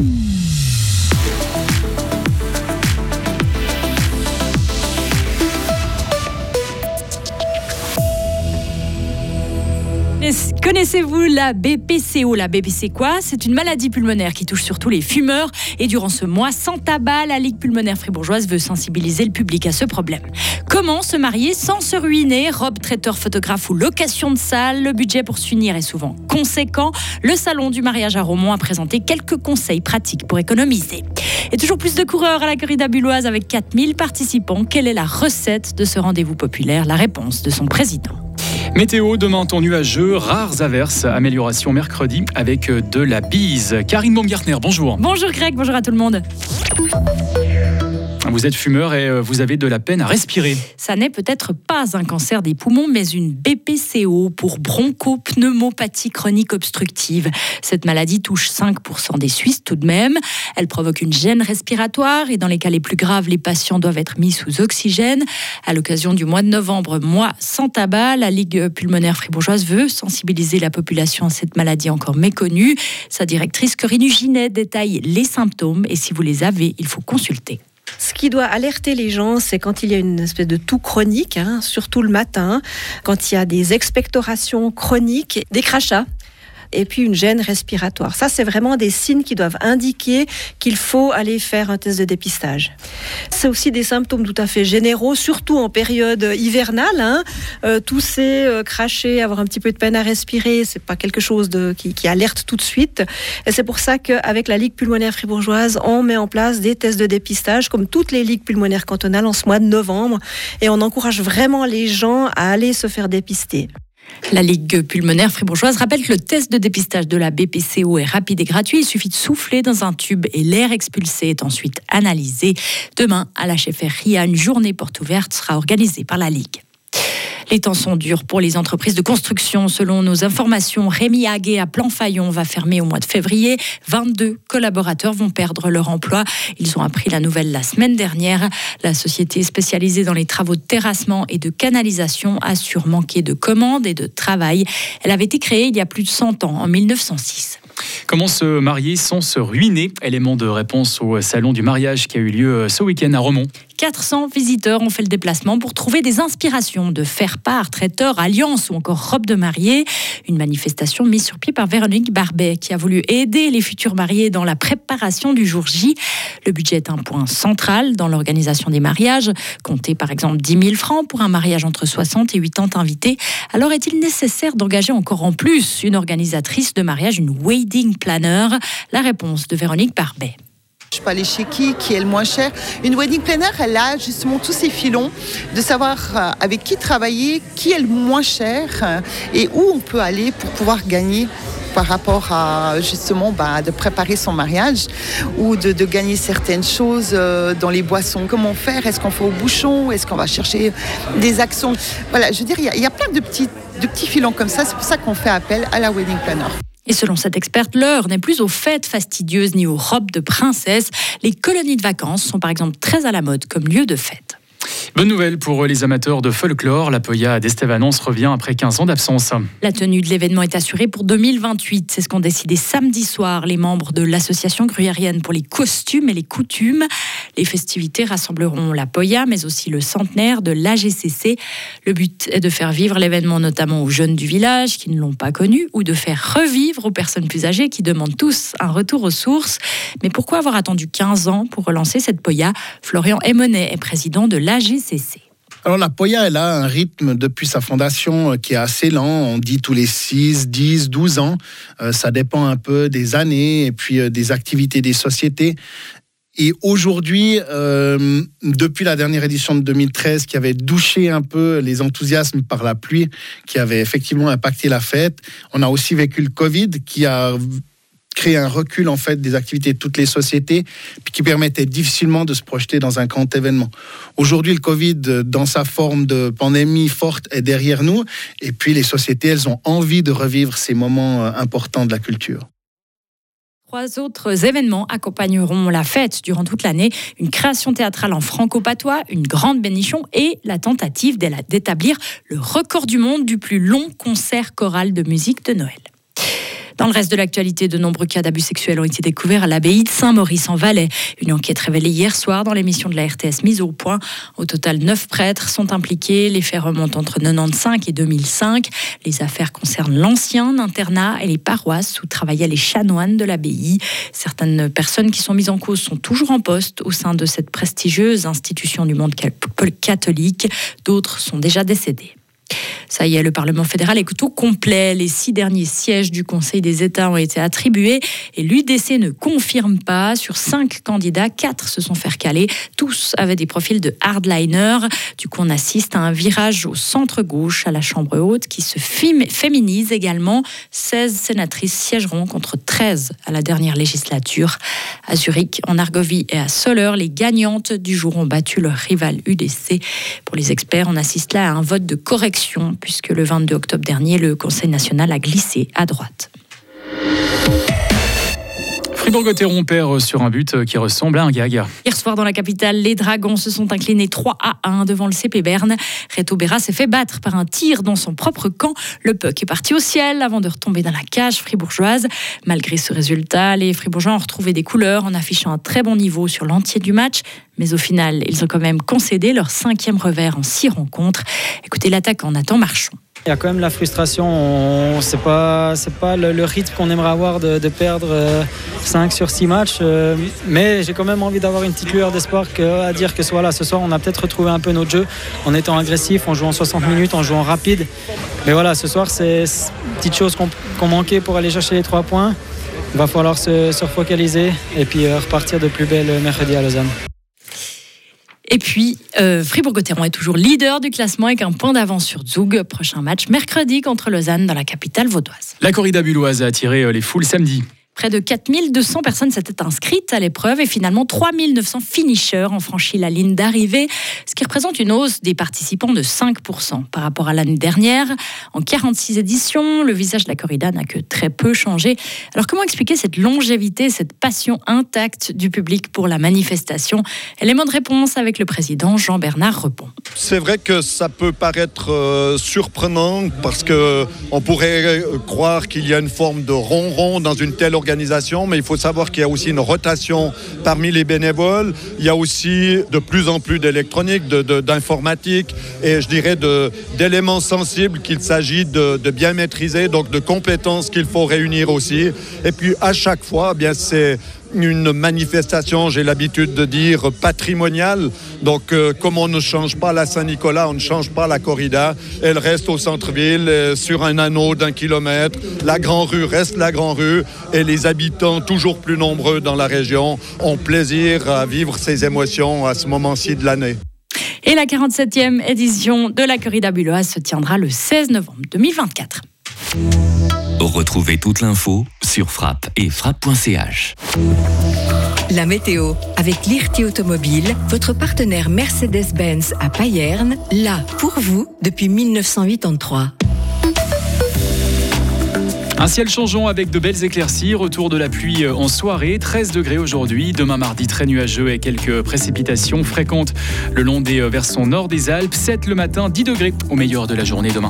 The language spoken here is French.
Thank you. Connaissez-vous la BPCO La BPC quoi? C'est une maladie pulmonaire qui touche surtout les fumeurs. Et durant ce mois sans tabac, la Ligue pulmonaire fribourgeoise veut sensibiliser le public à ce problème. Comment se marier sans se ruiner? Robe, traiteur, photographe ou location de salle? Le budget pour s'unir est souvent conséquent. Le salon du mariage à Romont a présenté quelques conseils pratiques pour économiser. Et toujours plus de coureurs à la corrida bulloise avec 4000 participants. Quelle est la recette de ce rendez-vous populaire? La réponse de son président. Météo, demain temps nuageux, rares averses, amélioration mercredi avec de la bise. Karine Baumgartner, bonjour. Bonjour Greg, bonjour à tout le monde. Vous êtes fumeur et euh, vous avez de la peine à respirer. Ça n'est peut-être pas un cancer des poumons, mais une BPCO pour bronchopneumopathie chronique obstructive. Cette maladie touche 5% des Suisses tout de même. Elle provoque une gêne respiratoire et dans les cas les plus graves, les patients doivent être mis sous oxygène. À l'occasion du mois de novembre, mois sans tabac, la Ligue pulmonaire fribourgeoise veut sensibiliser la population à cette maladie encore méconnue. Sa directrice Corinne Ginet détaille les symptômes et si vous les avez, il faut consulter. Ce qui doit alerter les gens, c'est quand il y a une espèce de toux chronique, hein, surtout le matin, quand il y a des expectorations chroniques, des crachats et puis une gêne respiratoire. Ça, c'est vraiment des signes qui doivent indiquer qu'il faut aller faire un test de dépistage. C'est aussi des symptômes tout à fait généraux, surtout en période hivernale. Hein. Euh, tousser, euh, cracher, avoir un petit peu de peine à respirer, c'est pas quelque chose qui, qui alerte tout de suite. Et c'est pour ça qu'avec la Ligue pulmonaire fribourgeoise, on met en place des tests de dépistage, comme toutes les ligues pulmonaires cantonales en ce mois de novembre. Et on encourage vraiment les gens à aller se faire dépister. La Ligue pulmonaire fribourgeoise rappelle que le test de dépistage de la BPCO est rapide et gratuit. Il suffit de souffler dans un tube et l'air expulsé est ensuite analysé. Demain, à la chefferie, une journée porte ouverte sera organisée par la Ligue. Les temps sont durs pour les entreprises de construction. Selon nos informations, Rémi Haguet à Planfaillon va fermer au mois de février. 22 collaborateurs vont perdre leur emploi. Ils ont appris la nouvelle la semaine dernière. La société spécialisée dans les travaux de terrassement et de canalisation assure manquer de commandes et de travail. Elle avait été créée il y a plus de 100 ans, en 1906. Comment se marier sans se ruiner? Élément de réponse au salon du mariage qui a eu lieu ce week-end à Romont. 400 visiteurs ont fait le déplacement pour trouver des inspirations de faire-part, traiteur, alliance ou encore robe de mariée. Une manifestation mise sur pied par Véronique Barbet qui a voulu aider les futurs mariés dans la préparation du jour J. Le budget est un point central dans l'organisation des mariages. Comptez par exemple 10 000 francs pour un mariage entre 60 et 80 invités. Alors est-il nécessaire d'engager encore en plus une organisatrice de mariage, une wedding planner? La réponse de Véronique Barbet. Aller chez qui, qui est le moins cher. Une wedding planner, elle a justement tous ces filons de savoir euh, avec qui travailler, qui est le moins cher euh, et où on peut aller pour pouvoir gagner par rapport à justement bah, de préparer son mariage ou de, gagner certaines choses euh, dans les boissons. Comment faire? Est-ce qu'on fait au bouchon? Est-ce qu'on va chercher des actions Voilà, je veux dire, il y, y, a plein de petits, de petits filons comme ça. C'est pour ça qu'on fait appel à la wedding planner. Et selon cette experte, l'heure n'est plus aux fêtes fastidieuses ni aux robes de princesse. Les colonies de vacances sont par exemple très à la mode comme lieu de fête. Bonne nouvelle pour les amateurs de folklore. La Poya d'Estevanons revient après 15 ans d'absence. La tenue de l'événement est assurée pour 2028. C'est ce qu'ont décidé samedi soir les membres de l'association gruyérienne pour les costumes et les coutumes. Les festivités rassembleront la Poya, mais aussi le centenaire de l'AGCC. Le but est de faire vivre l'événement notamment aux jeunes du village qui ne l'ont pas connu ou de faire revivre aux personnes plus âgées qui demandent tous un retour aux sources. Mais pourquoi avoir attendu 15 ans pour relancer cette Poya? Florian Emonet est président de l'AGCC alors la Poya, elle a un rythme depuis sa fondation euh, qui est assez lent. On dit tous les 6, 10, 12 ans. Euh, ça dépend un peu des années et puis euh, des activités des sociétés. Et aujourd'hui, depuis la dernière édition de 2013, qui avait douché un peu les enthousiasmes par la pluie, qui avait effectivement impacté la fête, on a aussi vécu le Covid, qui a créer un recul en fait des activités de toutes les sociétés, puis qui permettait difficilement de se projeter dans un grand événement. Aujourd'hui, le Covid, dans sa forme de pandémie forte, est derrière nous, et puis les sociétés, elles ont envie de revivre ces moments euh, importants de la culture. Trois autres événements accompagneront la fête durant toute l'année. Une création théâtrale en franco-patois, une grande bénichon et la tentative d'établir le record du monde du plus long concert choral de musique de Noël. Dans le reste de l'actualité, de nombreux cas d'abus sexuels ont été découverts à l'abbaye de Saint-Maurice-en-Valais. Une enquête révélée hier soir dans l'émission de la RTS mise au point. Au total, neuf prêtres sont impliqués. Les faits remontent entre 1995 et 2005. Les affaires concernent l'ancien internat et les paroisses où travaillaient les chanoines de l'abbaye. Certaines personnes qui sont mises en cause sont toujours en poste au sein de cette prestigieuse institution du monde catholique. D'autres sont déjà décédés. Ça y est, le Parlement fédéral est au complet. Les six derniers sièges du Conseil des États ont été attribués et l'UDC ne confirme pas. Sur cinq candidats, quatre se sont fait caler. Tous avaient des profils de hardliner. Du coup, on assiste à un virage au centre-gauche à la Chambre haute qui se féminise également. 16 sénatrices siégeront contre 13 à la dernière législature. À Zurich, en Argovie et à Soleure, les gagnantes du jour ont battu leur rival UDC. Pour les experts, on assiste là à un vote de correction puisque le 22 octobre dernier, le Conseil national a glissé à droite. Fribourg-Gotteron perd sur un but qui ressemble à un gag. Hier soir dans la capitale, les Dragons se sont inclinés 3 à 1 devant le CP Berne. Reto Berra s'est fait battre par un tir dans son propre camp. Le puck est parti au ciel avant de retomber dans la cage fribourgeoise. Malgré ce résultat, les Fribourgeois ont retrouvé des couleurs en affichant un très bon niveau sur l'entier du match. Mais au final, ils ont quand même concédé leur cinquième revers en six rencontres. Écoutez l'attaquant Nathan Marchand. Il y a quand même la frustration. C'est pas, c'est pas le, rythme qu'on aimerait avoir de, perdre 5 euh, sur 6 matchs. Euh, mais j'ai quand même envie d'avoir une petite lueur d'espoir à dire que voilà, ce soir, on a peut-être retrouvé un peu notre jeu en étant agressif, en jouant 60 minutes, en jouant rapide. Mais voilà, ce soir, c'est une petite chose qu'on manquait pour aller chercher les 3 points. Il va falloir se, se refocaliser et puis euh, repartir de plus belle mercredi à Lausanne. Et puis, euh, Fribourg-Gotteron est toujours leader du classement avec un point d'avance sur Zug. Prochain match mercredi contre Lausanne dans la capitale vaudoise. La corrida bulloise a attiré euh, les foules samedi. Près de 4200 personnes s'étaient inscrites à l'épreuve et finalement 3900 finishers ont franchi la ligne d'arrivée, ce qui représente une hausse des participants de 5% par rapport à l'année dernière. En 46 éditions, le visage de la corrida n'a que très peu changé. Alors comment expliquer cette longévité, cette passion intacte du public pour la manifestation? Élément de réponse avec le président Jean-Bernard Repon. C'est vrai que ça peut paraître euh, surprenant parce que on pourrait euh, croire qu'il y a une forme de ronron dans une telle organisation mais il faut savoir qu'il y a aussi une rotation parmi les bénévoles. Il y a aussi de plus en plus d'électronique, d'informatique et je dirais d'éléments sensibles qu'il s'agit de, bien maîtriser, donc de compétences qu'il faut réunir aussi. Et puis à chaque fois, eh c'est une manifestation, j'ai l'habitude de dire, patrimoniale. Donc, euh, comme on ne change pas la Saint-Nicolas, on ne change pas la corrida. Elle reste au centre-ville, euh, sur un anneau d'un kilomètre. La Grand Rue reste la Grand Rue et les habitants, toujours plus nombreux dans la région, ont plaisir à vivre ces émotions à ce moment-ci de l'année. Et la 47e édition de la corrida bulloise se tiendra le 16 novembre 2024. Retrouvez toute l'info sur frappe et frappe.ch. La météo avec l'IRT Automobile, votre partenaire Mercedes-Benz à Payerne, là pour vous depuis 1983. Un ciel changeant avec de belles éclaircies, retour de la pluie en soirée, 13 degrés aujourd'hui, demain mardi très nuageux et quelques précipitations fréquentes le long des versants nord des Alpes, 7 le matin, 10 degrés au meilleur de la journée demain.